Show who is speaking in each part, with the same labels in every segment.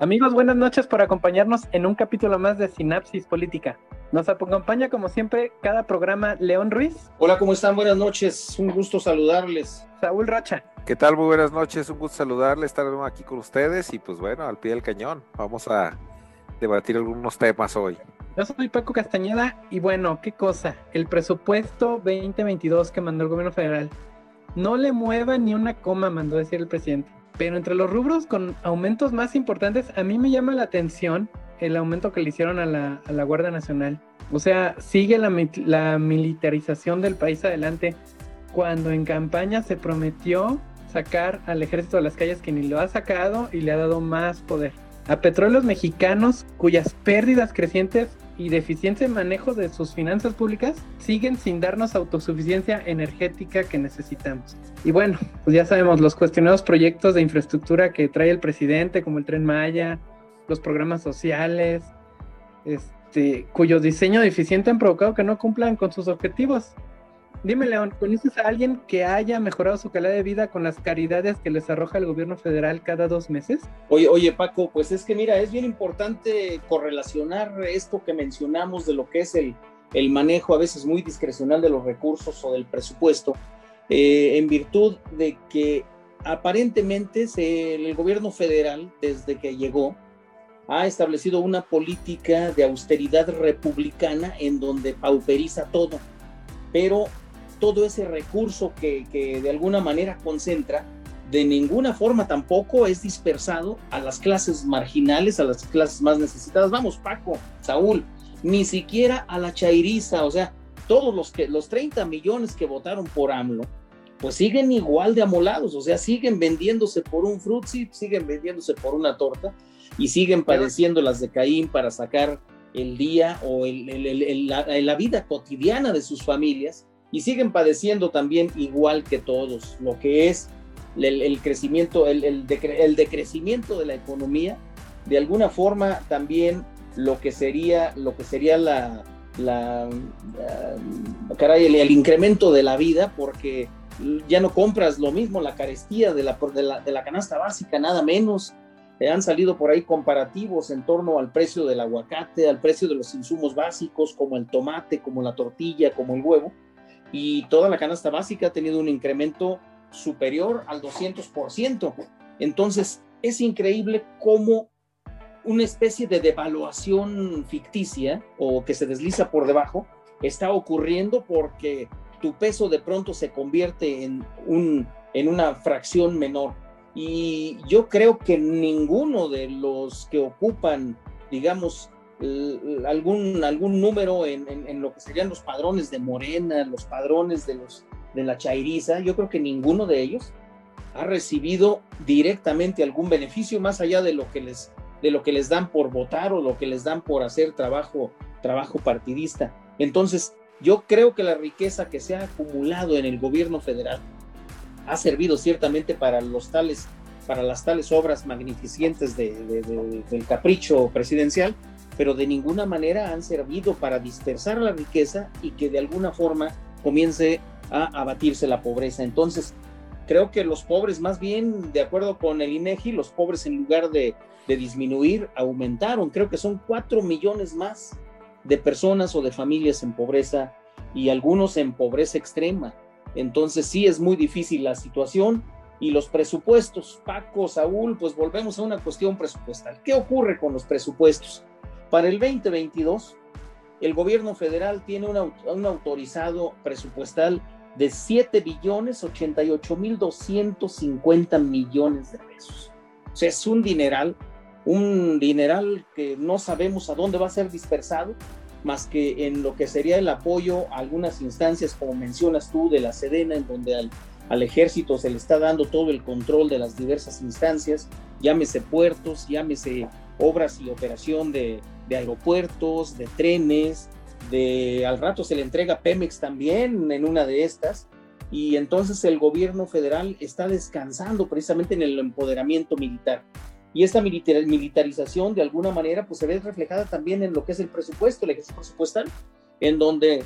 Speaker 1: Amigos, buenas noches por acompañarnos en un capítulo más de Sinapsis Política. Nos acompaña como siempre cada programa León Ruiz.
Speaker 2: Hola, ¿cómo están? Buenas noches, un gusto saludarles.
Speaker 1: Saúl Rocha.
Speaker 3: ¿Qué tal? Muy buenas noches, un gusto saludarles, estar aquí con ustedes y pues bueno, al pie del cañón. Vamos a debatir algunos temas hoy.
Speaker 1: Yo soy Paco Castañeda y bueno, qué cosa, el presupuesto 2022 que mandó el gobierno federal. No le mueva ni una coma, mandó decir el presidente. Pero entre los rubros con aumentos más importantes, a mí me llama la atención el aumento que le hicieron a la, a la Guardia Nacional. O sea, sigue la, la militarización del país adelante cuando en campaña se prometió sacar al ejército de las calles que ni lo ha sacado y le ha dado más poder. A petróleos mexicanos cuyas pérdidas crecientes y deficiente manejo de sus finanzas públicas siguen sin darnos autosuficiencia energética que necesitamos. Y bueno, pues ya sabemos los cuestionados proyectos de infraestructura que trae el presidente, como el tren Maya, los programas sociales, este, cuyo diseño deficiente han provocado que no cumplan con sus objetivos. Dime, León, ¿conoces a alguien que haya mejorado su calidad de vida con las caridades que les arroja el gobierno federal cada dos meses?
Speaker 2: Oye, oye, Paco, pues es que mira, es bien importante correlacionar esto que mencionamos de lo que es el, el manejo a veces muy discrecional de los recursos o del presupuesto, eh, en virtud de que aparentemente el gobierno federal, desde que llegó, ha establecido una política de austeridad republicana en donde pauperiza todo, pero todo ese recurso que, que, de alguna manera concentra, de ninguna forma tampoco es dispersado a las clases marginales, a las clases más necesitadas. Vamos, Paco, Saúl, ni siquiera a la chairiza, o sea, todos los, que, los 30 millones que votaron por AMLO, pues siguen igual de amolados, o sea, siguen vendiéndose por un frutzi, siguen vendiéndose por una torta y siguen padeciendo las de Caín para sacar el día o el, el, el, la, la vida cotidiana de sus familias y siguen padeciendo también igual que todos, lo que es el, el crecimiento, el, el, decre, el, decrecimiento de la economía, de alguna forma también lo que sería, lo que sería la, la, la caray, el, el, incremento de la vida, porque ya no compras lo mismo, la carestía de la, de la, de la canasta básica, nada menos. Han salido por ahí comparativos en torno al precio del aguacate, al precio de los insumos básicos, como el tomate, como la tortilla, como el huevo y toda la canasta básica ha tenido un incremento superior al 200%. Entonces, es increíble cómo una especie de devaluación ficticia o que se desliza por debajo está ocurriendo porque tu peso de pronto se convierte en, un, en una fracción menor. Y yo creo que ninguno de los que ocupan, digamos, algún, algún número en, en, en, lo que serían los padrones de Morena, los padrones de, los, de la Chairiza, yo creo que ninguno de ellos ha recibido directamente algún beneficio más allá de lo que les, de lo que les dan por votar o lo que les dan por hacer trabajo, trabajo partidista. Entonces, yo creo que la riqueza que se ha acumulado en el gobierno federal ha servido ciertamente para los tales para las tales obras magnificentes de, de, de, del capricho presidencial, pero de ninguna manera han servido para dispersar la riqueza y que de alguna forma comience a abatirse la pobreza. Entonces, creo que los pobres, más bien, de acuerdo con el INEGI, los pobres en lugar de, de disminuir, aumentaron. Creo que son cuatro millones más de personas o de familias en pobreza y algunos en pobreza extrema. Entonces, sí es muy difícil la situación y los presupuestos. Paco, Saúl, pues volvemos a una cuestión presupuestal. ¿Qué ocurre con los presupuestos? Para el 2022, el gobierno federal tiene una, un autorizado presupuestal de 7 billones 88 mil 250 millones de pesos. O sea, es un dineral, un dineral que no sabemos a dónde va a ser dispersado, más que en lo que sería el apoyo a algunas instancias, como mencionas tú, de la Sedena, en donde al, al ejército se le está dando todo el control de las diversas instancias, llámese puertos, llámese obras y operación de, de aeropuertos, de trenes, de al rato se le entrega Pemex también en una de estas, y entonces el gobierno federal está descansando precisamente en el empoderamiento militar. Y esta militar, militarización de alguna manera pues se ve reflejada también en lo que es el presupuesto, el ejercicio presupuestal, en donde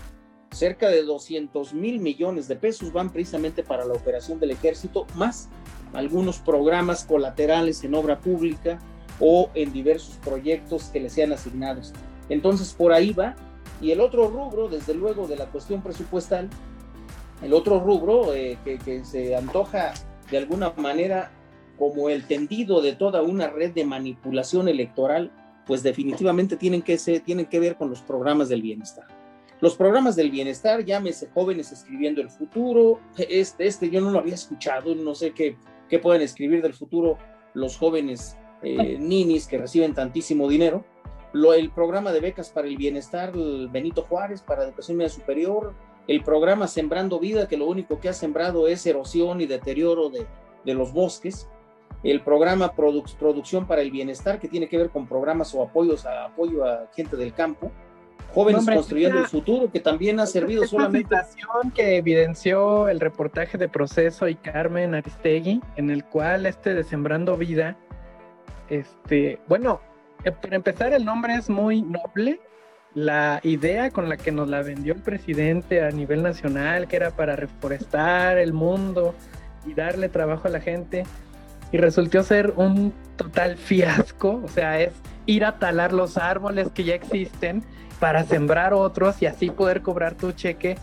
Speaker 2: cerca de 200 mil millones de pesos van precisamente para la operación del ejército, más algunos programas colaterales en obra pública, o en diversos proyectos que le sean asignados. Entonces, por ahí va. Y el otro rubro, desde luego, de la cuestión presupuestal, el otro rubro eh, que, se antoja de alguna manera como el tendido de toda una red de manipulación electoral, pues definitivamente tienen que, ser, tienen que ver con los programas del bienestar. Los programas del bienestar, llámese jóvenes escribiendo el futuro, este, este yo no lo había escuchado, no sé qué, qué pueden escribir del futuro los jóvenes eh, ninis que reciben tantísimo dinero, lo, el programa de becas para el bienestar, el Benito Juárez para educación media superior, el programa Sembrando Vida, que lo único que ha sembrado es erosión y deterioro de, de los bosques, el programa Producción para el Bienestar, que tiene que ver con programas o apoyos a apoyo a gente del campo, Jóvenes Construyendo el Futuro, que también ha servido solamente.
Speaker 1: que evidenció el reportaje de Proceso y Carmen Aristegui, en el cual este de Sembrando Vida, este, bueno, eh, para empezar, el nombre es muy noble. La idea con la que nos la vendió el presidente a nivel nacional, que era para reforestar el mundo y darle trabajo a la gente, y resultó ser un total fiasco. O sea, es ir a talar los árboles que ya existen para sembrar otros y así poder cobrar tu cheque.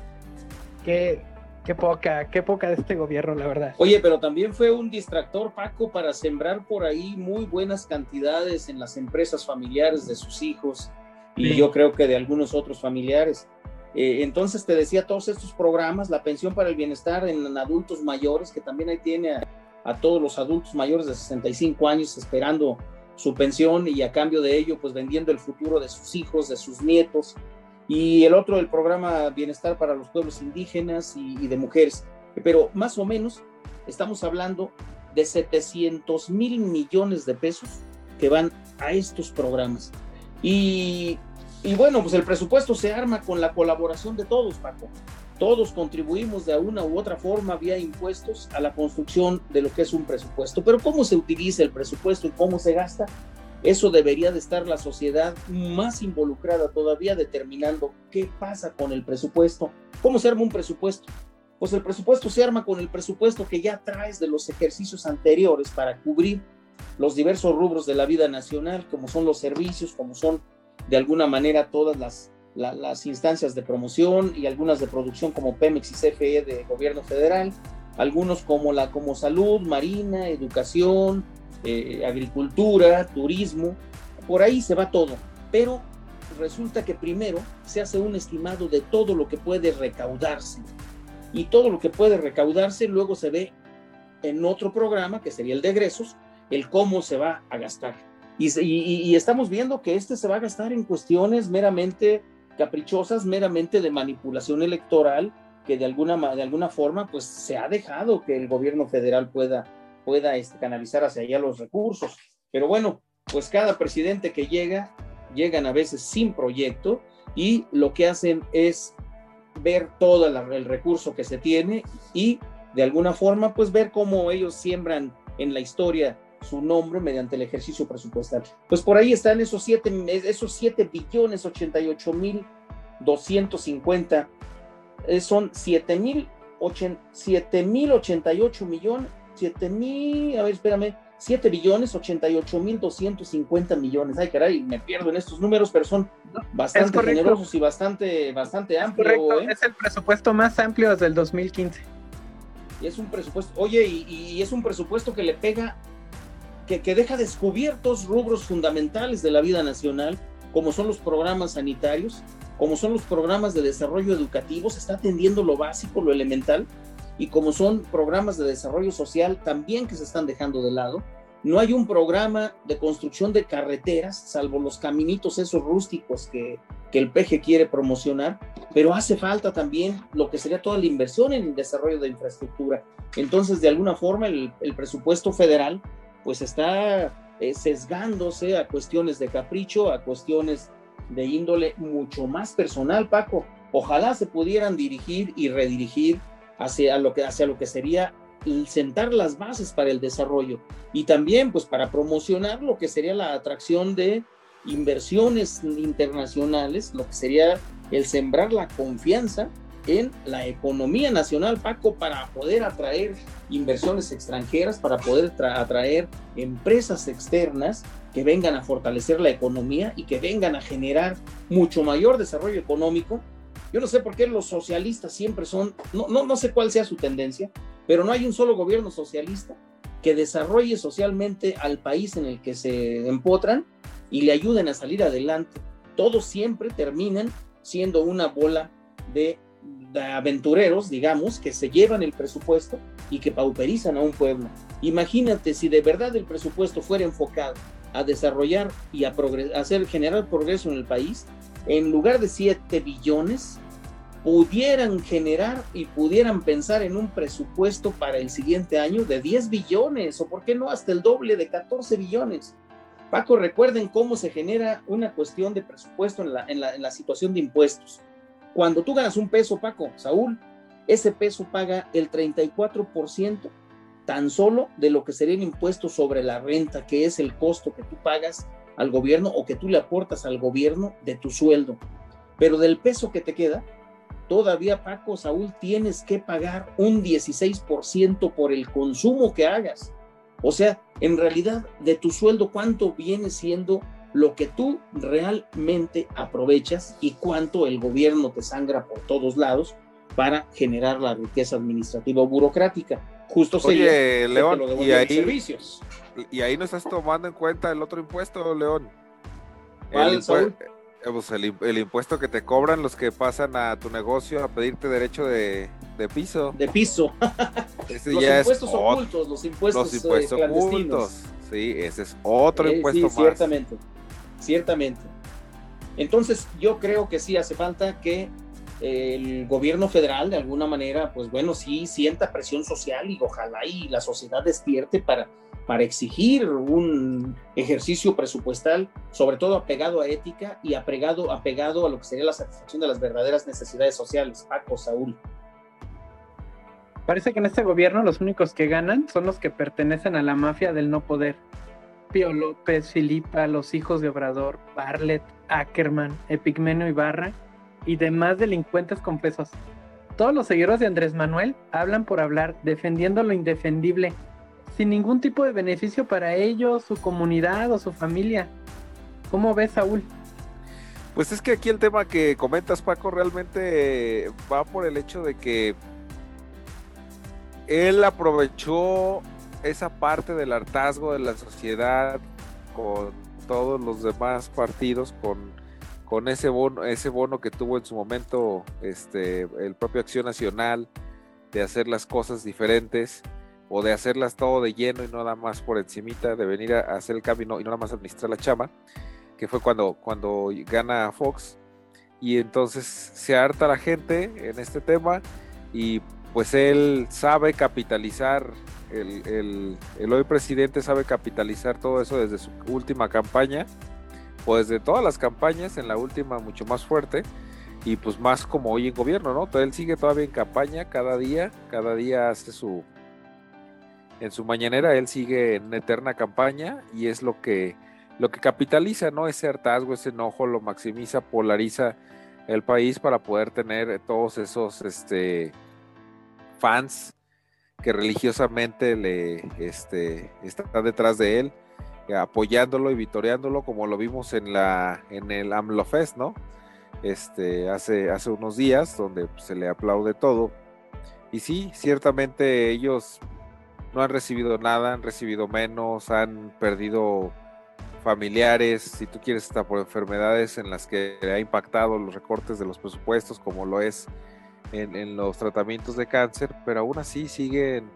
Speaker 1: Qué poca, qué poca de este gobierno, la verdad.
Speaker 2: Oye, pero también fue un distractor, Paco, para sembrar por ahí muy buenas cantidades en las empresas familiares de sus hijos y yo creo que de algunos otros familiares. Eh, entonces te decía todos estos programas, la pensión para el bienestar en, adultos mayores, que también ahí tiene a, a, todos los adultos mayores de 65 años esperando su pensión y a cambio de ello, pues vendiendo el futuro de sus hijos, de sus nietos. Y el otro, el programa Bienestar para los Pueblos Indígenas y, de Mujeres. Pero más o menos estamos hablando de 700 mil millones de pesos que van a estos programas. Y, y, bueno, pues el presupuesto se arma con la colaboración de todos, Paco. Todos contribuimos de una u otra forma vía impuestos a la construcción de lo que es un presupuesto. Pero cómo se utiliza el presupuesto y cómo se gasta, eso debería de estar la sociedad más involucrada todavía determinando qué pasa con el presupuesto. ¿Cómo se arma un presupuesto? Pues el presupuesto se arma con el presupuesto que ya traes de los ejercicios anteriores para cubrir los diversos rubros de la vida nacional, como son los servicios, como son de alguna manera todas las las instancias de promoción y algunas de producción como Pemex y CFE de gobierno federal, algunos como la como salud, marina, educación, eh, agricultura, turismo, por ahí se va todo, pero resulta que primero se hace un estimado de todo lo que puede recaudarse y todo lo que puede recaudarse luego se ve en otro programa que sería el de egresos, el cómo se va a gastar. Y, y, estamos viendo que este se va a gastar en cuestiones meramente caprichosas meramente de manipulación electoral que de alguna, de alguna forma pues se ha dejado que el gobierno federal pueda, pueda este, canalizar hacia allá los recursos. Pero bueno, pues cada presidente que llega, llegan a veces sin proyecto y lo que hacen es ver todo el recurso que se tiene y de alguna forma pues ver cómo ellos siembran en la historia su nombre mediante el ejercicio presupuestal. Pues por ahí están esos 7 esos siete billones 88 mil 250, eh, son 7 mil 88 millones, 7 mil, a ver, espérame, 7 billones 88 mil 250 millones. Ay, caray, me pierdo en estos números, pero son bastante generosos y bastante, bastante amplios.
Speaker 1: ¿eh? Es el presupuesto más amplio desde el 2015.
Speaker 2: Y es un presupuesto, oye, y, y es un presupuesto que le pega que, deja descubiertos rubros fundamentales de la vida nacional, como son los programas sanitarios, como son los programas de desarrollo educativo, se está atendiendo lo básico, lo elemental, y como son programas de desarrollo social también que se están dejando de lado. No hay un programa de construcción de carreteras, salvo los caminitos esos rústicos que, que el PG quiere promocionar, pero hace falta también lo que sería toda la inversión en el desarrollo de infraestructura. Entonces, de alguna forma, el, presupuesto federal pues está eh, sesgándose a cuestiones de capricho, a cuestiones de índole mucho más personal, Paco. Ojalá se pudieran dirigir y redirigir hacia lo que, hacia lo que sería sentar las bases para el desarrollo y también pues para promocionar lo que sería la atracción de inversiones internacionales, lo que sería el sembrar la confianza en la economía nacional, Paco, para poder atraer inversiones extranjeras, para poder atraer empresas externas que vengan a fortalecer la economía y que vengan a generar mucho mayor desarrollo económico. Yo no sé por qué los socialistas siempre son, no, no, no sé cuál sea su tendencia, pero no hay un solo gobierno socialista que desarrolle socialmente al país en el que se empotran y le ayuden a salir adelante. Todos siempre terminan siendo una bola de, aventureros, digamos, que se llevan el presupuesto y que pauperizan a un pueblo. Imagínate si de verdad el presupuesto fuera enfocado a desarrollar y a, hacer generar progreso en el país, en lugar de 7 billones, pudieran generar y pudieran pensar en un presupuesto para el siguiente año de 10 billones o por qué no hasta el doble de 14 billones. Paco, recuerden cómo se genera una cuestión de presupuesto en la, situación de impuestos. Cuando tú ganas un peso, Paco, Saúl, ese peso paga el 34% tan solo de lo que sería el impuesto sobre la renta, que es el costo que tú pagas al gobierno o que tú le aportas al gobierno de tu sueldo. Pero del peso que te queda, todavía Paco, Saúl, tienes que pagar un 16% por el consumo que hagas. O sea, en realidad, de tu sueldo, ¿cuánto viene siendo lo que tú realmente aprovechas y cuánto el gobierno te sangra por todos lados para generar la riqueza administrativa o burocrática? justo
Speaker 3: Oye, León, y ahí, servicios. y ahí no estás tomando en cuenta el otro impuesto, León. el, pues, el, impuesto que te cobran los que pasan a tu negocio a pedirte derecho de, piso.
Speaker 2: De piso.
Speaker 3: los impuestos ocultos, los impuestos, los impuestos eh, ocultos. Sí, ese es otro eh, impuesto
Speaker 2: sí, Ciertamente, ciertamente. Entonces, yo creo que sí hace falta que el gobierno federal de alguna manera, pues bueno, sí sienta presión social y ojalá y la sociedad despierte para, para exigir un ejercicio presupuestal, sobre todo apegado a ética y apegado, apegado a lo que sería la satisfacción de las verdaderas necesidades sociales. Paco, Saúl.
Speaker 1: Parece que en este gobierno los únicos que ganan son los que pertenecen a la mafia del no poder. Pío López, Filipa, los hijos de Obrador, Barlet, Ackerman, Epigmenio Ibarra y demás delincuentes con pesos. Todos los seguidores de Andrés Manuel hablan por hablar, defendiendo lo indefendible, sin ningún tipo de beneficio para ellos, su comunidad o su familia. ¿Cómo ves, Saúl?
Speaker 3: Pues es que aquí el tema que comentas, Paco, realmente va por el hecho de que él aprovechó esa parte del hartazgo de la sociedad con todos los demás partidos, con con ese bono, ese bono que tuvo en su momento este, el propio Acción Nacional de hacer las cosas diferentes o de hacerlas todo de lleno y nada más por encimita, de venir a, hacer el cambio y nada más administrar la chama, que fue cuando, cuando gana Fox. Y entonces se harta la gente en este tema y pues él sabe capitalizar, el, el, el hoy presidente sabe capitalizar todo eso desde su última campaña pues de todas las campañas, en la última mucho más fuerte y pues más como hoy en gobierno, ¿no? Él sigue todavía en campaña cada día, cada día hace su, en su mañanera, él sigue en eterna campaña y es lo que, lo que capitaliza, ¿no? Ese hartazgo, ese enojo, lo maximiza, polariza el país para poder tener todos esos este, fans que religiosamente le este, están detrás de él apoyándolo y vitoreándolo como lo vimos en la en el AMLO Fest, ¿no? Este, hace, hace unos días, donde se le aplaude todo. Y sí, ciertamente ellos no han recibido nada, han recibido menos, han perdido familiares, si tú quieres, hasta por enfermedades en las que ha impactado los recortes de los presupuestos, como lo es en, los tratamientos de cáncer, pero aún así siguen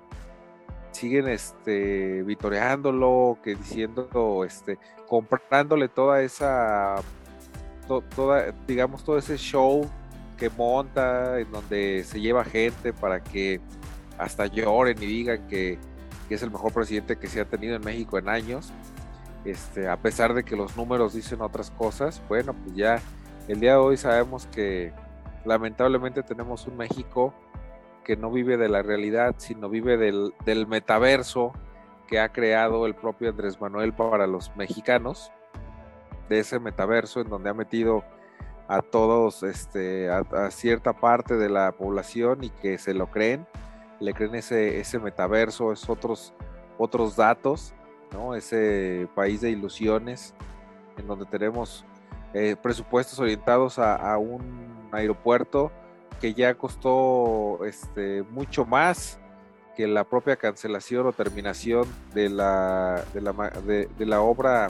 Speaker 3: siguen este vitoreándolo, que diciendo, este, comprándole toda esa, toda, digamos, todo ese show que monta, en donde se lleva gente para que hasta lloren y digan que, es el mejor presidente que se ha tenido en México en años. Este, a pesar de que los números dicen otras cosas, bueno, pues ya el día de hoy sabemos que lamentablemente tenemos un México que no vive de la realidad, sino vive del, metaverso que ha creado el propio Andrés Manuel para los mexicanos, de ese metaverso en donde ha metido a todos, este, a, cierta parte de la población y que se lo creen, le creen ese, ese metaverso, esos otros, otros datos, ¿no? Ese país de ilusiones en donde tenemos eh, presupuestos orientados a, un aeropuerto que ya costó este, mucho más que la propia cancelación o terminación de la, de la, de la obra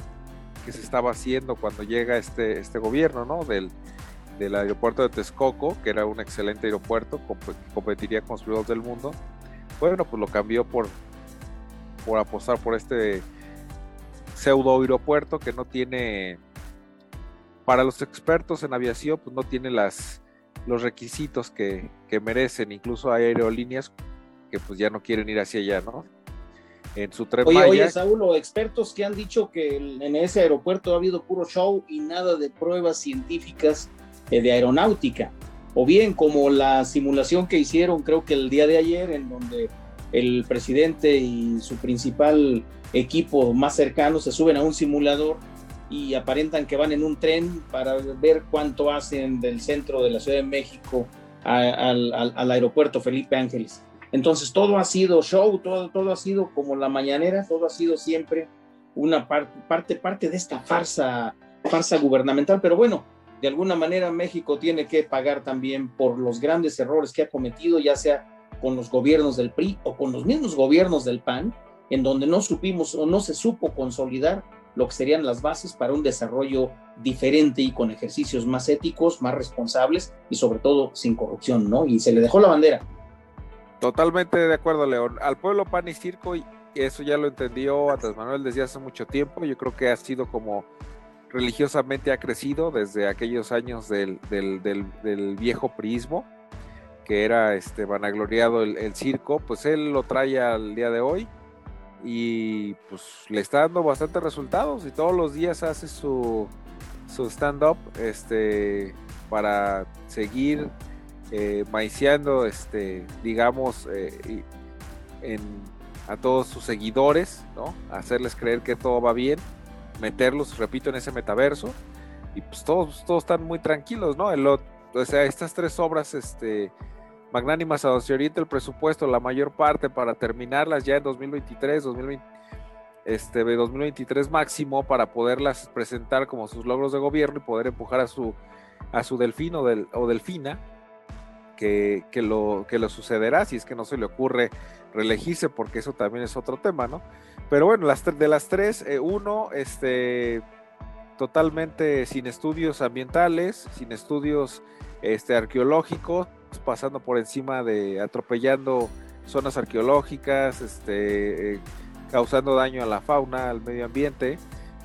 Speaker 3: que se estaba haciendo cuando llega este, este gobierno, ¿no? Del, del aeropuerto de Texcoco, que era un excelente aeropuerto, competiría con los primeros del mundo. Bueno, pues lo cambió por, por apostar por este pseudo aeropuerto que no tiene, para los expertos en aviación, pues no tiene las, los requisitos que, que merecen. Incluso hay aerolíneas que pues ya no quieren ir hacia allá, ¿no?
Speaker 2: en su tren Oye, oye, Saúl, expertos que han dicho que en ese aeropuerto ha habido puro show y nada de pruebas científicas de aeronáutica. O bien como la simulación que hicieron, creo que el día de ayer, en donde el presidente y su principal equipo más cercano se suben a un simulador y aparentan que van en un tren para ver cuánto hacen del centro de la Ciudad de México al, al aeropuerto Felipe Ángeles. Entonces todo ha sido show, todo, todo ha sido como la mañanera, todo ha sido siempre una parte, parte de esta farsa, farsa gubernamental. Pero bueno, de alguna manera México tiene que pagar también por los grandes errores que ha cometido, ya sea con los gobiernos del PRI o con los mismos gobiernos del PAN, en donde no supimos o no se supo consolidar lo que serían las bases para un desarrollo diferente y con ejercicios más éticos, más responsables y sobre todo sin corrupción, ¿no? Y se le dejó la bandera
Speaker 3: Totalmente de acuerdo, León. Al pueblo pan y circo, y eso ya lo entendió Andrés Manuel desde hace mucho tiempo. Yo creo que ha sido como religiosamente ha crecido desde aquellos años del, viejo prismo, que era este vanagloriado el, circo, pues él lo trae al día de hoy y pues le está dando bastantes resultados y todos los días hace su, su stand-up este, para seguir eh, este, digamos, eh, a todos sus seguidores, ¿no? Hacerles creer que todo va bien, meterlos, repito, en ese metaverso, y pues todos, todos están muy tranquilos, ¿no? El, o sea, estas tres obras, este, magnánimas a donde se orienta el presupuesto, la mayor parte para terminarlas ya en 2023, 2020, este, 2023 máximo para poderlas presentar como sus logros de gobierno y poder empujar a su, a su delfino del, o delfina que, lo, que lo sucederá si es que no se le ocurre reelegirse, porque eso también es otro tema, ¿no? Pero bueno, las, de las tres, eh, uno, este, totalmente sin estudios ambientales, sin estudios este, arqueológicos, pasando por encima de, atropellando zonas arqueológicas, este, eh, causando daño a la fauna, al medio ambiente,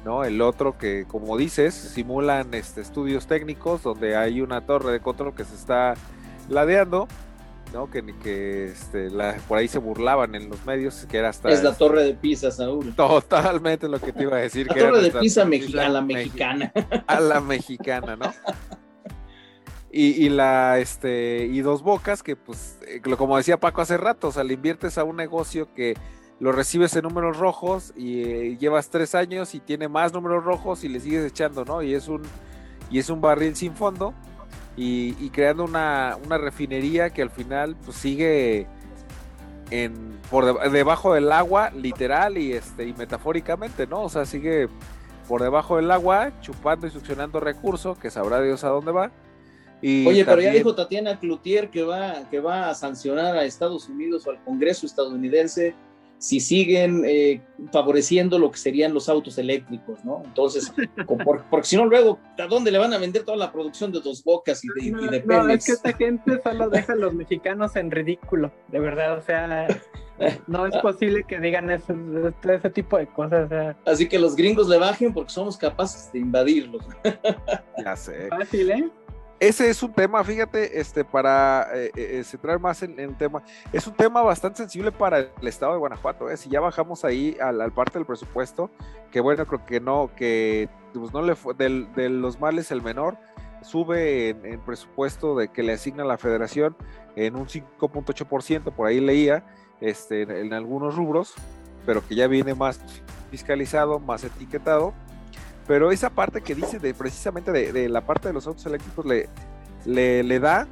Speaker 3: ¿no? El otro que, como dices, simulan este, estudios técnicos donde hay una torre de control que se está ladeando, ¿no? Que, que este, por ahí se burlaban en los medios, que era hasta...
Speaker 2: Es la torre de Pisa, Saúl.
Speaker 3: Totalmente lo que te iba a decir.
Speaker 2: La torre de Pisa, a la mexicana.
Speaker 3: A la mexicana, ¿no? Y, la este y dos bocas que pues eh, como decía Paco hace rato, o sea, le inviertes a un negocio que lo recibes en números rojos y eh, llevas tres años y tiene más números rojos y le sigues echando, ¿no? Y es un y es un barril sin fondo y, creando una, refinería que al final pues, sigue en, por debajo del agua, literal y, este, y metafóricamente, ¿no? O sea, sigue por debajo del agua, chupando y succionando recursos, que sabrá Dios a dónde va.
Speaker 2: Y Oye, pero ya dijo Tatiana Cloutier que va, que va a sancionar a Estados Unidos o al Congreso estadounidense si siguen eh, favoreciendo lo que serían los autos eléctricos, ¿no? Entonces, porque si no, luego, ¿a dónde le van a vender toda la producción de dos bocas y de, no,
Speaker 1: No, es que esta gente solo deja a los mexicanos en ridículo, de verdad, o sea, no es posible que digan ese, ese tipo de cosas.
Speaker 2: Así que los gringos le bajen porque somos capaces de invadirlos.
Speaker 3: Ya sé.
Speaker 1: Fácil, ¿eh?
Speaker 3: Ese es un tema, fíjate, este, para eh, eh, eh, centrar más en, el tema, es un tema bastante sensible para el estado de Guanajuato, si ya bajamos ahí al, parte del presupuesto, que bueno, creo que no, que pues no le fue, de los males el menor, sube en, presupuesto de que le asigna la federación en un 5.8%, por ahí leía, este, en algunos rubros, pero que ya viene más fiscalizado, más etiquetado, pero esa parte que dice de precisamente de, la parte de los autos eléctricos le, le, da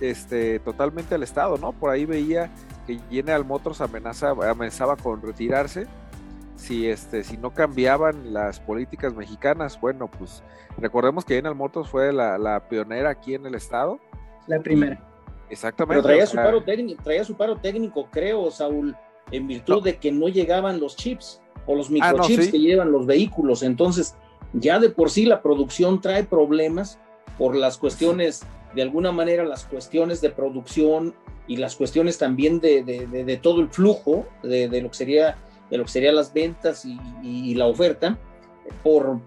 Speaker 3: este, totalmente al Estado, ¿no? Por ahí veía que General Motors amenaza, amenazaba con retirarse si este si no cambiaban las políticas mexicanas. Bueno pues recordemos que General Motors fue la, pionera aquí en el estado.
Speaker 1: La primera.
Speaker 3: Exactamente
Speaker 2: Pero traía su paro técnico traía su paro técnico creo Saúl en virtud de que no llegaban los chips o los ah, microchips que llevan los vehículos. Entonces ya de por sí la producción trae problemas por las cuestiones de alguna manera las cuestiones de producción y las cuestiones también de, de, todo el flujo de, lo que sería de lo que serían las ventas y, la oferta por,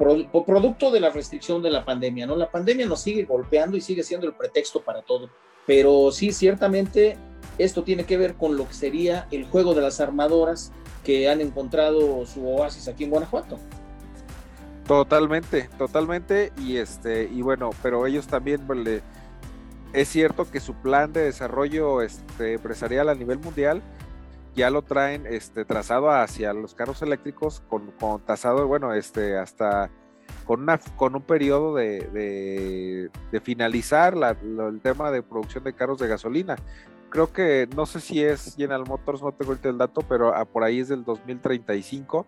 Speaker 2: producto de la restricción de la pandemia, ¿no? La pandemia nos sigue golpeando y sigue siendo el pretexto para todo, pero sí, ciertamente esto tiene que ver con lo que sería el juego de las armadoras que han encontrado su oasis aquí en Guanajuato.
Speaker 3: Totalmente, totalmente, y este, y bueno, pero ellos también pues, es cierto que su plan de desarrollo este, empresarial a nivel mundial ya lo traen este, trazado hacia los carros eléctricos con, con tasado, bueno, este, hasta con, una, con un periodo de, de, finalizar el tema de producción de carros de gasolina. Creo que, no sé si es General Motors, no tengo el dato, pero ah, por ahí es del 2035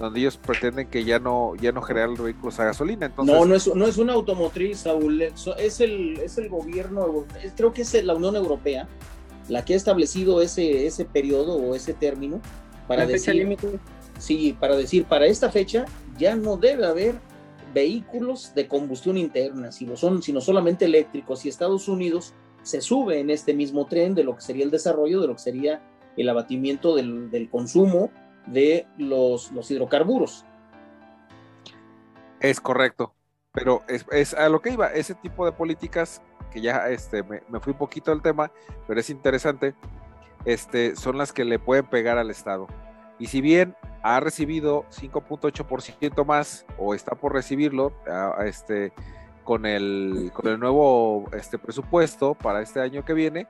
Speaker 3: donde ellos pretenden que ya no, ya no generan vehículos a gasolina. Entonces,
Speaker 2: no, no es, no es una automotriz, Saúl, es el, es el gobierno, creo que es la Unión Europea la que ha establecido ese, ese periodo o ese término para decir, sí, para decir, para esta fecha ya no debe haber vehículos de combustión interna, sino, son, sino solamente eléctricos, y Estados Unidos se sube en este mismo tren de lo que sería el desarrollo, de lo que sería el abatimiento del, del consumo de los, los, hidrocarburos.
Speaker 3: Es correcto, pero es, es, a lo que iba, ese tipo de políticas que ya este, me, fui un poquito del tema, pero es interesante, este, son las que le pueden pegar al Estado. Y si bien ha recibido 5.8% más o está por recibirlo este, con, el, con el nuevo este, presupuesto para este año que viene,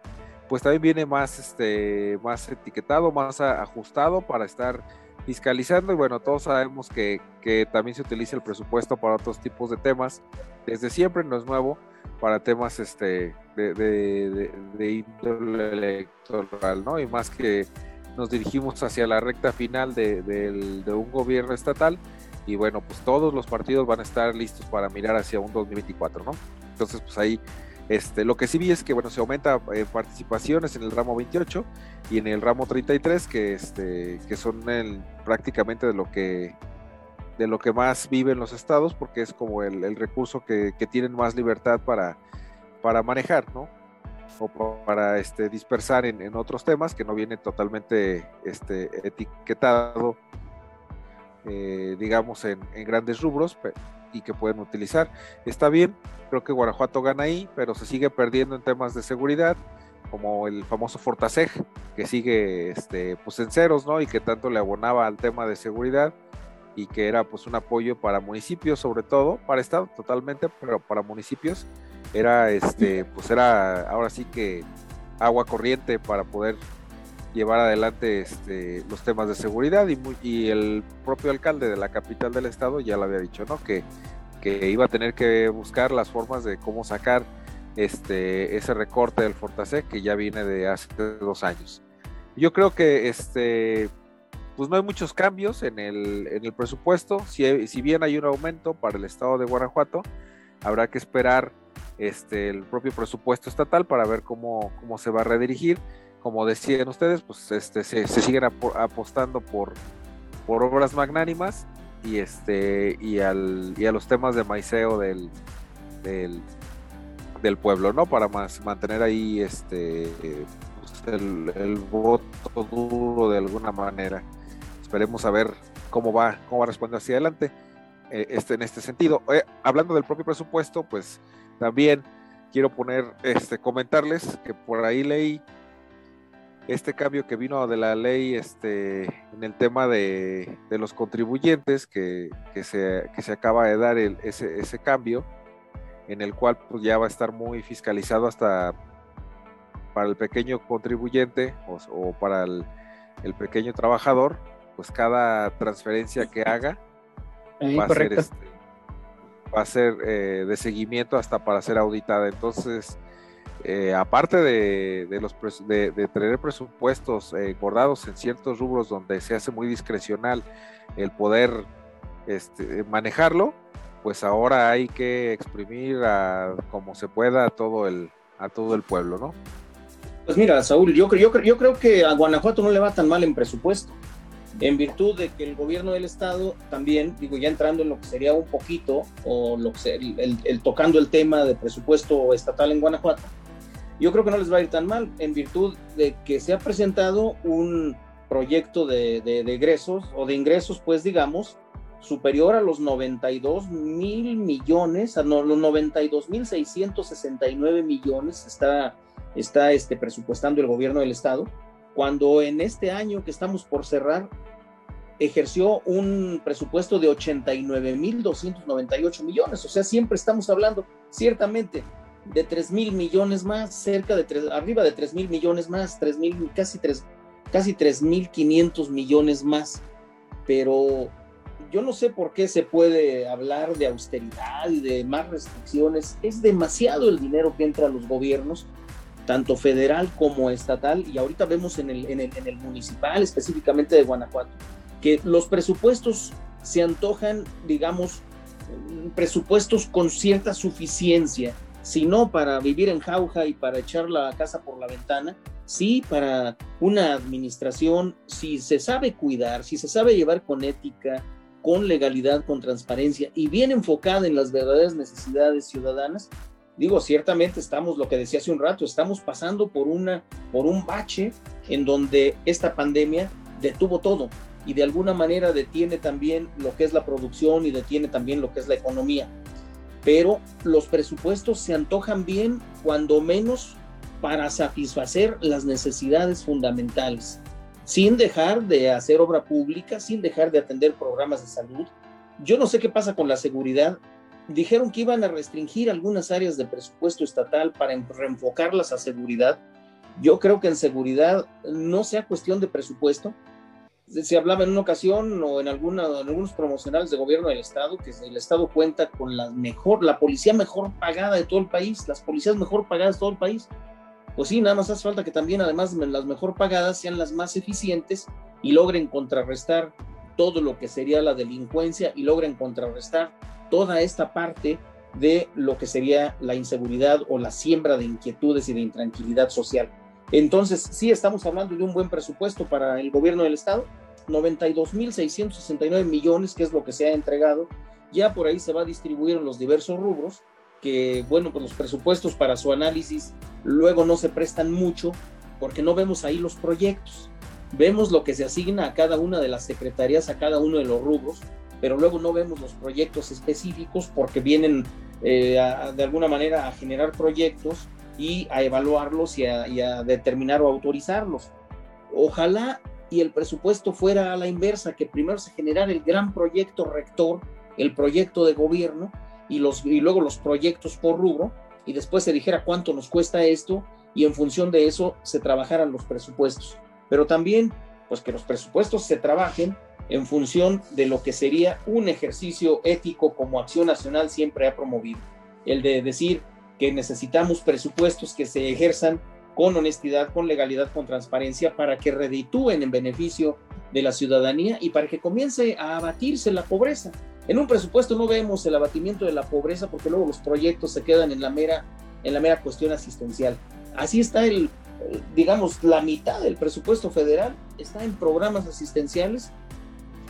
Speaker 3: pues también viene más, este, más etiquetado, más ajustado para estar fiscalizando y bueno, todos sabemos que, que, también se utiliza el presupuesto para otros tipos de temas, desde siempre no es nuevo, para temas este, de, de, índole electoral, ¿no? Y más que nos dirigimos hacia la recta final de, un gobierno estatal y bueno, pues todos los partidos van a estar listos para mirar hacia un 2024, ¿no? Entonces, pues ahí, este, lo que sí vi es que, bueno, se aumenta eh, participaciones en el ramo 28 y en el ramo 33, que, este, que son prácticamente de lo que de lo que más viven los estados, porque es como el, recurso que, tienen más libertad para, para manejar, ¿no? O para este, dispersar en, otros temas que no viene totalmente este, etiquetado, eh, digamos, en, grandes rubros y que pueden utilizar. Está bien, creo que Guanajuato gana ahí, pero se sigue perdiendo en temas de seguridad, como el famoso Fortaseg, que sigue este, pues en ceros, ¿no? Y que tanto le abonaba al tema de seguridad y que era pues un apoyo para municipios sobre todo, para estado totalmente, pero para municipios era este pues era ahora sí que agua corriente para poder llevar adelante este, los temas de seguridad y, el propio alcalde de la capital del estado ya lo había dicho, ¿no? Que, iba a tener que buscar las formas de cómo sacar este, ese recorte del Fortasec que ya viene de hace dos años. Yo creo que este, pues no hay muchos cambios en el, presupuesto. Si, bien hay un aumento para el estado de Guanajuato, habrá que esperar el propio presupuesto estatal para ver cómo se va a redirigir. Como decían ustedes, pues este, se, siguen apostando por, obras magnánimas y, este, y, al, y a los temas de maiceo del, del, del pueblo, ¿no? Para más, mantener ahí este, pues, el, el voto duro de alguna manera esperemos a ver cómo va, cómo va respondiendo hacia adelante eh, este, en este sentido. Eh, hablando del propio presupuesto, pues también quiero poner, este, comentarles que por ahí leí este cambio que vino de la ley este, en el tema de, los contribuyentes, que, se, se, acaba de dar ese, ese, cambio, en el cual pues, ya va a estar muy fiscalizado hasta para el pequeño contribuyente o, para el, el, pequeño trabajador, pues cada transferencia que haga va a ser este, va a ser eh, de seguimiento hasta para ser auditada. Entonces, eh, aparte de, los de, tener presupuestos eh, guardados en ciertos rubros donde se hace muy discrecional el poder este, manejarlo, pues ahora hay que exprimir a, como se pueda a todo el, a todo el pueblo, ¿no?
Speaker 2: Pues mira, Saúl, yo, yo, yo creo que a Guanajuato no le va tan mal en presupuesto, en virtud de que el gobierno del estado también, digo, ya entrando en lo que sería un poquito, o lo que el tocando el tema de presupuesto estatal en Guanajuato, yo creo que no les va a ir tan mal en virtud de que se ha presentado un proyecto de, de, egresos o de ingresos, pues digamos, superior a los 92 mil millones, a los 92 mil 669 millones está, está este, presupuestando el gobierno del estado, cuando en este año que estamos por cerrar ejerció un presupuesto de 89 mil 298 millones, o sea, siempre estamos hablando, ciertamente, de 3 mil millones más, cerca de tres, arriba de 3 mil millones más, 3 mil, casi 3, casi 3 mil 500 millones más. Pero yo no sé por qué se puede hablar de austeridad y de más restricciones. Es demasiado el dinero que entra a los gobiernos, tanto federal como estatal, y ahorita vemos en el, en el, en el municipal, específicamente de Guanajuato, que los presupuestos se antojan, digamos, presupuestos con cierta suficiencia, sino para vivir en jauja y para echar la casa por la ventana, sí para una administración, si se sabe cuidar, si se sabe llevar con ética, con legalidad, con transparencia y bien enfocada en las verdaderas necesidades ciudadanas, digo, ciertamente estamos, lo que decía hace un rato, estamos pasando por, una, por un bache en donde esta pandemia detuvo todo y de alguna manera detiene también lo que es la producción y detiene también lo que es la economía pero los presupuestos se antojan bien cuando menos para satisfacer las necesidades fundamentales, sin dejar de hacer obra pública, sin dejar de atender programas de salud. Yo no sé qué pasa con la seguridad. Dijeron que iban a restringir algunas áreas de presupuesto estatal para reenfocarlas a seguridad. Yo creo que en seguridad no sea cuestión de presupuesto, se hablaba en una ocasión o en, alguna, en algunos promocionales de gobierno del Estado que el Estado cuenta con la mejor, la policía mejor pagada de todo el país, las policías mejor pagadas de todo el país. Pues sí, nada más hace falta que también además las mejor pagadas sean las más eficientes y logren contrarrestar todo lo que sería la delincuencia y logren contrarrestar toda esta parte de lo que sería la inseguridad o la siembra de inquietudes y de intranquilidad social. Entonces, sí estamos hablando de un buen presupuesto para el gobierno del Estado, 92.669 millones, que es lo que se ha entregado. Ya por ahí se va a distribuir en los diversos rubros, que bueno, pues los presupuestos para su análisis luego no se prestan mucho, porque no vemos ahí los proyectos. Vemos lo que se asigna a cada una de las secretarías, a cada uno de los rubros, pero luego no vemos los proyectos específicos porque vienen eh, de alguna manera a generar proyectos y a evaluarlos y a, determinar o autorizarlos. Ojalá y el presupuesto fuera a la inversa, que primero se generara el gran proyecto rector, el proyecto de gobierno y, y luego los proyectos por rubro, y después se dijera cuánto nos cuesta esto y en función de eso se trabajaran los presupuestos. Pero también, pues que los presupuestos se trabajen en función de lo que sería un ejercicio ético como Acción Nacional siempre ha promovido. El de decir, que necesitamos presupuestos que se ejerzan con honestidad, con legalidad, con transparencia, para que reditúen en beneficio de la ciudadanía y para que comience a abatirse la pobreza. En un presupuesto no vemos el abatimiento de la pobreza porque luego los proyectos se quedan en la mera, en la mera cuestión asistencial. Así está el, digamos, la mitad del presupuesto federal está en programas asistenciales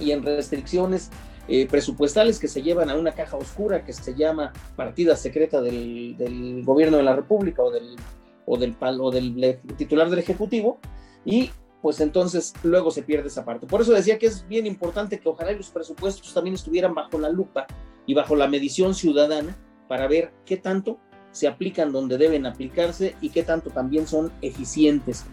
Speaker 2: y en restricciones eh, presupuestales que se llevan a una caja oscura que se llama partida secreta del, gobierno de la República o del, o del, o del titular del Ejecutivo y pues entonces luego se pierde esa parte. Por eso decía que es bien importante que ojalá los presupuestos también estuvieran bajo la lupa y bajo la medición ciudadana para ver qué tanto se aplican donde deben aplicarse y qué tanto también son eficientes.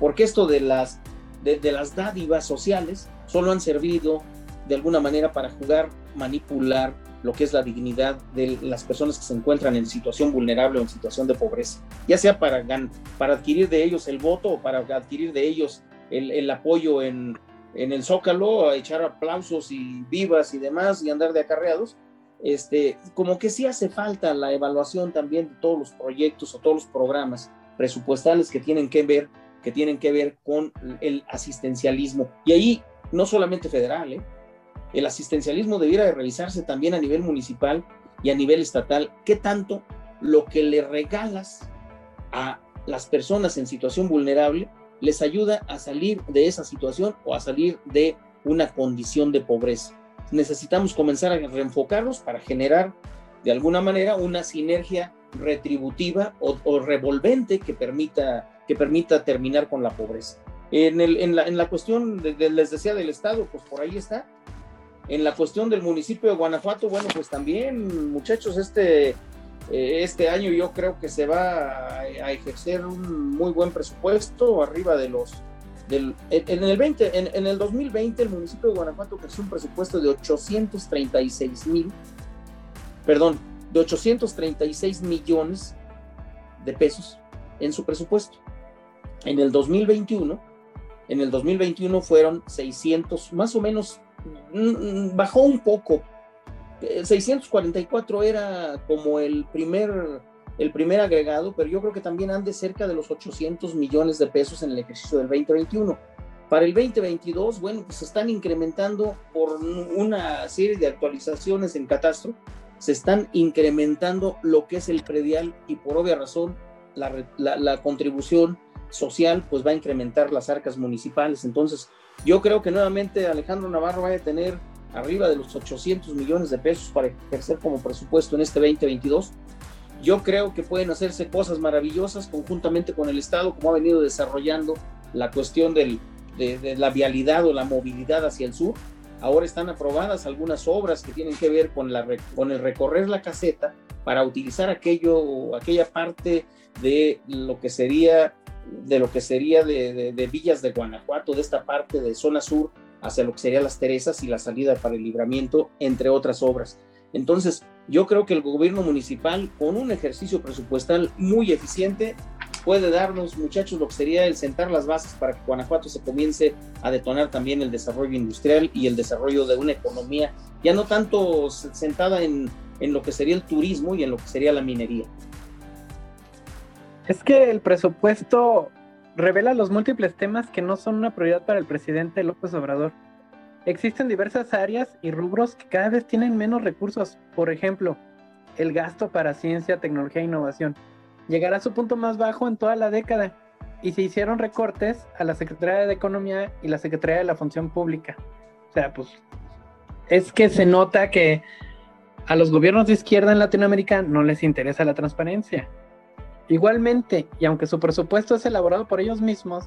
Speaker 2: Porque esto de las, de las dádivas sociales solo han servido de alguna manera para jugar, manipular lo que es la dignidad de las personas que se encuentran en situación vulnerable o en situación de pobreza, ya sea para, para adquirir de ellos el voto o para adquirir de ellos el, apoyo en, en el zócalo, a echar aplausos y vivas y demás y andar de acarreados, este, como que sí hace falta la evaluación también de todos los proyectos o todos los programas presupuestales que tienen que ver, que tienen que ver con el asistencialismo. Y ahí, no solamente federal, ¿eh? el asistencialismo debiera de realizarse también a nivel municipal y a nivel estatal. ¿Qué tanto lo que le regalas a las personas en situación vulnerable les ayuda a salir de esa situación o a salir de una condición de pobreza? Necesitamos comenzar a reenfocarlos para generar de alguna manera una sinergia retributiva o, revolvente que permita, que permita terminar con la pobreza. En, la, en la, cuestión, les decía, del Estado, pues por ahí está. En la cuestión del municipio de Guanajuato, bueno, pues también, muchachos, este, eh, este año yo creo que se va a, ejercer un muy buen presupuesto, arriba de los... Del, en, el 20, en, en el 2020 el municipio de Guanajuato creció un presupuesto de 836 mil, perdón, de 836 millones de pesos en su presupuesto. En el 2021, en el 2021 fueron 600, más o menos, mm, bajó un poco. 644 era como el primer, el primer agregado, pero yo creo que también ande cerca de los 800 millones de pesos en el ejercicio del 2021. Para el 2022, bueno, pues se están incrementando por una serie de actualizaciones en catastro, se están incrementando lo que es el predial y por obvia razón la, contribución social pues va a incrementar las arcas municipales. Entonces yo creo que nuevamente Alejandro Navarro va a tener arriba de los 800 millones de pesos para ejercer como presupuesto en este 2022. Yo creo que pueden hacerse cosas maravillosas conjuntamente con el Estado, como ha venido desarrollando la cuestión de la vialidad o la movilidad hacia el sur Ahora están aprobadas algunas obras que tienen que ver con, la, con el recorrer la caseta para utilizar aquello, aquella parte de lo que sería de lo que sería de, de, Villas de Guanajuato, de esta parte de zona sur hacia lo que sería Las Teresas y la salida para el libramiento, entre otras obras. Entonces, yo creo que el gobierno municipal, con un ejercicio presupuestal muy eficiente, puede darnos, muchachos, lo que sería el sentar las bases para que Guanajuato se comience a detonar también el desarrollo industrial y el desarrollo de una economía ya no tanto sentada en, en lo que sería el turismo y en lo que sería la minería.
Speaker 1: Es que el presupuesto revela los múltiples temas que no son una prioridad para el presidente López Obrador. Existen diversas áreas y rubros que cada vez tienen menos recursos. Por ejemplo, el gasto para ciencia, tecnología e innovación llegará a su punto más bajo en toda la década y se hicieron recortes a la Secretaría de Economía y la Secretaría de la Función Pública. O sea, pues es que se nota que a los gobiernos de izquierda en Latinoamérica no les interesa la transparencia. Igualmente, y aunque su presupuesto es elaborado por ellos mismos,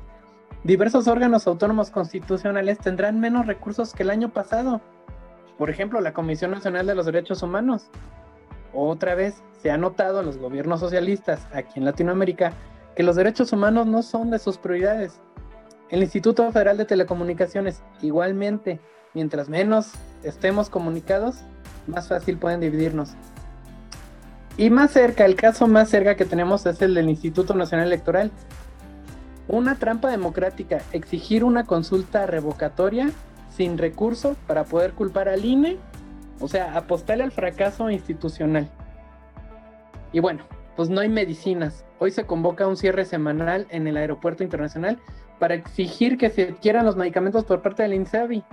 Speaker 1: diversos órganos autónomos constitucionales tendrán menos recursos que el año pasado. Por ejemplo, la Comisión Nacional de los Derechos Humanos. Otra vez, se ha notado en los gobiernos socialistas aquí en Latinoamérica que los derechos humanos no son de sus prioridades. El Instituto Federal de Telecomunicaciones, igualmente, mientras menos estemos comunicados, más fácil pueden dividirnos. Y más cerca, el caso más cerca que tenemos es el del Instituto Nacional Electoral. Una trampa democrática, exigir una consulta revocatoria sin recurso para poder culpar al INE, o sea, apostarle al fracaso institucional. Y bueno, pues no hay medicinas. Hoy se convoca un cierre semanal en el aeropuerto internacional para exigir que se adquieran los medicamentos por parte del INSABI.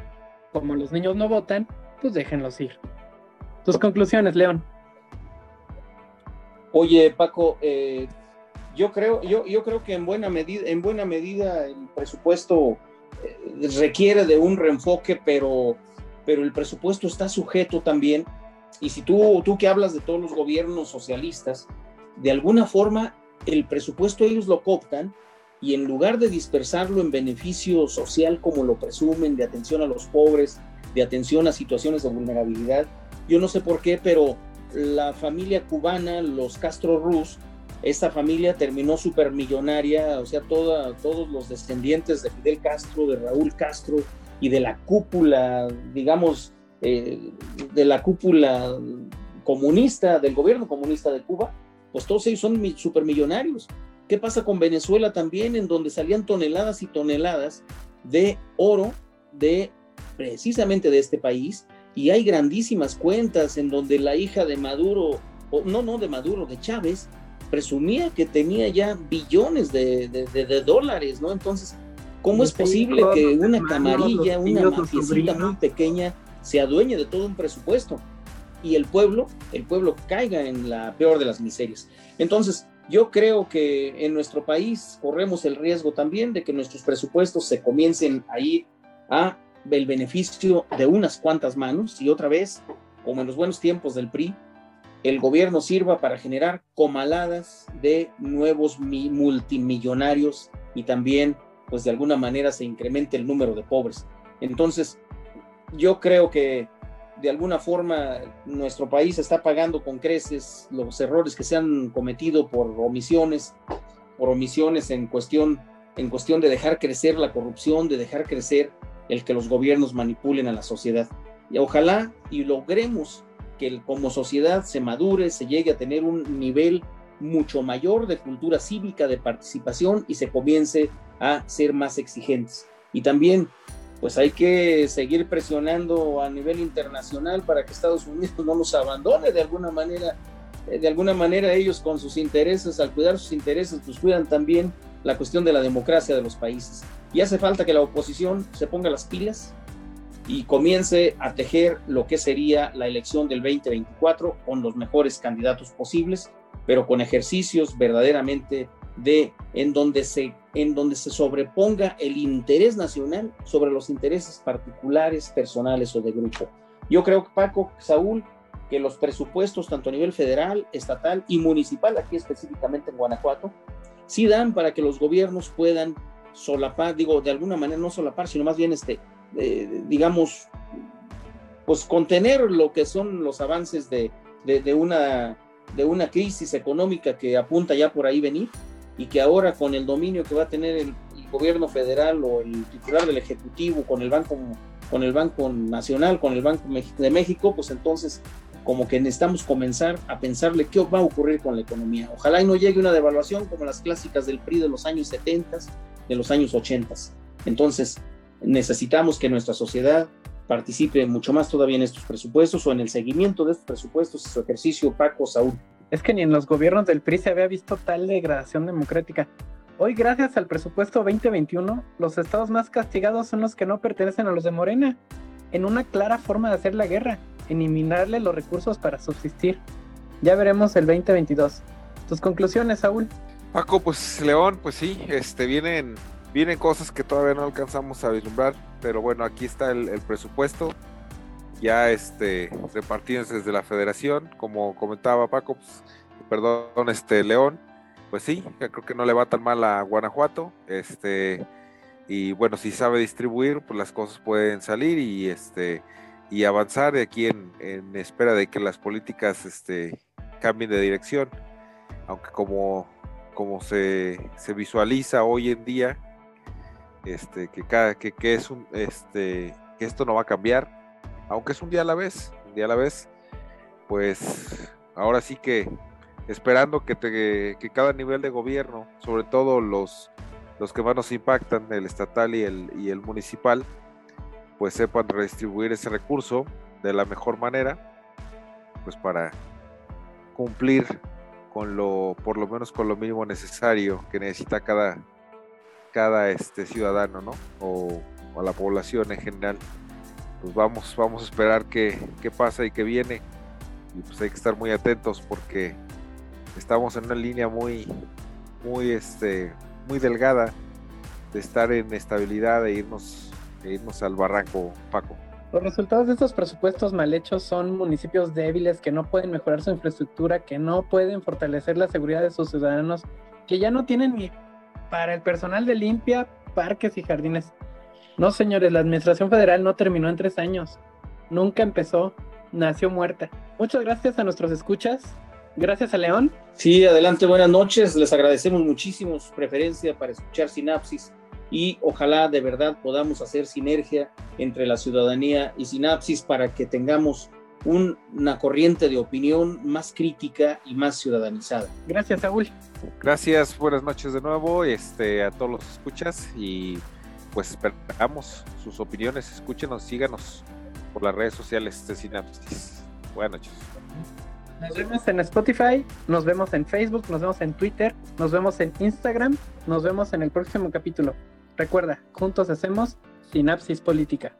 Speaker 1: Como los niños no votan, pues déjenlos ir. Tus conclusiones, León.
Speaker 2: Oye, Paco, eh, yo creo, yo, yo creo que en buena medida, en buena medida el presupuesto eh, requiere de un reenfoque, pero, pero el presupuesto está sujeto también. Y si tú, tú que hablas de todos los gobiernos socialistas, de alguna forma el presupuesto ellos lo cooptan y en lugar de dispersarlo en beneficio social como lo presumen, de atención a los pobres, de atención a situaciones de vulnerabilidad, yo no sé por qué, pero la familia cubana, los Castro Ruz, esta familia terminó supermillonaria, o sea, todos los descendientes de Fidel Castro, de Raúl Castro y de la cúpula, digamos, eh, de la cúpula comunista, del gobierno comunista de Cuba, pues todos ellos son supermillonarios. ¿Qué pasa con Venezuela también, en donde salían toneladas y toneladas de oro de precisamente de este país y hay grandísimas cuentas en donde la hija de Maduro, o no, no de Maduro, de Chávez, presumía que tenía ya billones de, dólares, ¿no? Entonces, ¿cómo es posible que una camarilla, una mafiecita muy pequeña se adueñe de todo un presupuesto? Y el pueblo, el pueblo caiga en la peor de las miserias. Entonces, yo creo que en nuestro país corremos el riesgo también de que nuestros presupuestos se comiencen a ir a el beneficio de unas cuantas manos y otra vez, como en los buenos tiempos del PRI, el gobierno sirva para generar comaladas de nuevos multimillonarios y también, pues de alguna manera se incremente el número de pobres. Entonces, yo creo que de alguna forma nuestro país está pagando con creces los errores que se han cometido por omisiones, por omisiones en cuestión, en cuestión de dejar crecer la corrupción, de dejar crecer el que los gobiernos manipulen a la sociedad. Y ojalá y logremos que como sociedad se madure, se llegue a tener un nivel mucho mayor de cultura cívica, de participación y se comience a ser más exigentes. Y también, pues hay que seguir presionando a nivel internacional para que Estados Unidos no nos abandone de alguna manera. Eh, de alguna manera ellos con sus intereses, al cuidar sus intereses, pues cuidan también la cuestión de la democracia de los países. Y hace falta que la oposición se ponga las pilas y comience a tejer lo que sería la elección del 2024 con los mejores candidatos posibles, pero con ejercicios verdaderamente de en donde se en donde se sobreponga el interés nacional sobre los intereses particulares, personales o de grupo. Yo creo que Paco, Saúl, que los presupuestos tanto a nivel federal, estatal y municipal, aquí específicamente en Guanajuato, sí dan para que los gobiernos puedan solapar, digo, de alguna manera no solapar, sino más bien este, digamos, pues contener lo que son los avances de, de, una, de una crisis económica que apunta ya por ahí venir y que ahora con el dominio que va a tener el, gobierno federal o el titular del Ejecutivo con el Banco, con el Banco Nacional, con el Banco de México, pues entonces como que necesitamos comenzar a pensarle qué va a ocurrir con la economía. Ojalá y no llegue una devaluación como las clásicas del PRI de los años 70, de los años 80. Entonces, necesitamos que nuestra sociedad participe mucho más todavía en estos presupuestos o en el seguimiento de estos presupuestos y su ejercicio Paco Saúl.
Speaker 1: Es que ni en los gobiernos del PRI se había visto tal degradación democrática. Hoy, gracias al presupuesto 2021, los estados más castigados son los que no pertenecen a los de Morena, en una clara forma de hacer la guerra, eliminarle los recursos para subsistir. Ya veremos el 2022. Tus conclusiones, Saúl.
Speaker 3: Paco, pues León, pues sí, este vienen Vienen cosas que todavía no alcanzamos a vislumbrar, pero bueno, aquí está el, presupuesto ya este repartidos desde la federación, como comentaba Paco, pues, perdón, este León, pues sí, creo que no le va tan mal a Guanajuato, este y bueno, si sabe distribuir, pues las cosas pueden salir y este y avanzar de aquí en, espera de que las políticas este cambien de dirección, aunque como como se, se visualiza hoy en día, este, que, cada, que, que, es un, este, que esto no va a cambiar, aunque es un día a la vez, un día a la vez, pues ahora sí que esperando que, te, que cada nivel de gobierno, sobre todo los, los que más nos impactan, el estatal y el, y el municipal, pues sepan redistribuir ese recurso de la mejor manera, pues para cumplir con lo, por lo menos con lo mínimo necesario que necesita cada, cada este ciudadano, ¿no? O, a la población en general. Pues vamos, vamos a esperar qué, qué pasa y qué viene. Y pues hay que estar muy atentos porque estamos en una línea muy, muy, este, muy delgada de estar en estabilidad e irnos, e irnos al barranco, Paco.
Speaker 1: Los resultados de estos presupuestos mal hechos son municipios débiles que no pueden mejorar su infraestructura, que no pueden fortalecer la seguridad de sus ciudadanos, que ya no tienen ni para el personal de limpia, parques y jardines. No, señores, la administración federal no terminó en tres años. Nunca empezó, nació muerta. Muchas gracias a nuestros escuchas. Gracias a León.
Speaker 2: Sí, adelante, buenas noches. Les agradecemos muchísimo su preferencia para escuchar Sinapsis y ojalá de verdad podamos hacer sinergia entre la ciudadanía y Sinapsis para que tengamos una corriente de opinión más crítica y más ciudadanizada.
Speaker 1: Gracias, Saúl.
Speaker 3: Gracias, buenas noches de nuevo este, a todos los escuchas y pues esperamos sus opiniones, escúchenos, síganos por las redes sociales de Sinapsis. Buenas noches.
Speaker 1: Nos vemos en Spotify, nos vemos en Facebook, nos vemos en Twitter, nos vemos en Instagram, nos vemos en el próximo capítulo. Recuerda, juntos hacemos Sinapsis Política.